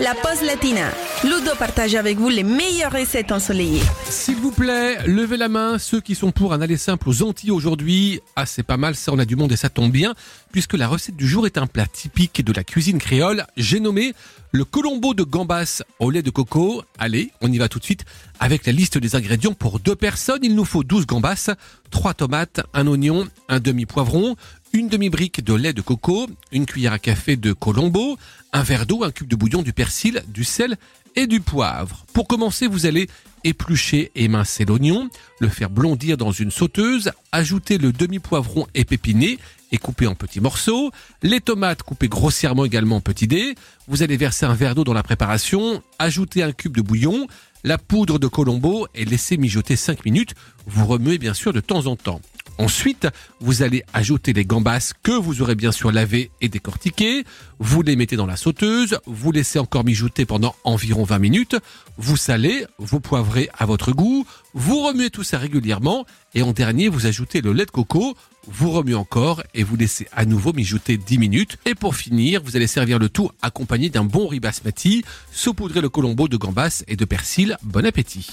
la pause latina. Ludo partage avec vous les meilleures recettes ensoleillées. S'il vous plaît, levez la main ceux qui sont pour un aller simple aux Antilles aujourd'hui. Ah, c'est pas mal, ça on a du monde et ça tombe bien, puisque la recette du jour est un plat typique de la cuisine créole. J'ai nommé le colombo de gambas au lait de coco. Allez, on y va tout de suite avec la liste des ingrédients pour deux personnes. Il nous faut 12 gambas, 3 tomates, un oignon, un demi-poivron, une demi-brique de lait de coco, une cuillère à café de colombo, un verre d'eau, un cube de bouillon, du persil, du sel et du poivre. Pour commencer, vous allez éplucher et émincer l'oignon, le faire blondir dans une sauteuse, ajouter le demi-poivron épiné et coupé en petits morceaux, les tomates coupées grossièrement également en petits dés. Vous allez verser un verre d'eau dans la préparation, ajouter un cube de bouillon, la poudre de colombo et laisser mijoter 5 minutes. Vous remuez bien sûr de temps en temps. Ensuite, vous allez ajouter les gambas que vous aurez bien sûr lavées et décortiquées. Vous les mettez dans la sauteuse, vous laissez encore mijoter pendant environ 20 minutes. Vous salez, vous poivrez à votre goût, vous remuez tout ça régulièrement et en dernier, vous ajoutez le lait de coco, vous remuez encore et vous laissez à nouveau mijoter 10 minutes. Et pour finir, vous allez servir le tout accompagné d'un bon riz basmati, saupoudrez le colombo de gambas et de persil. Bon appétit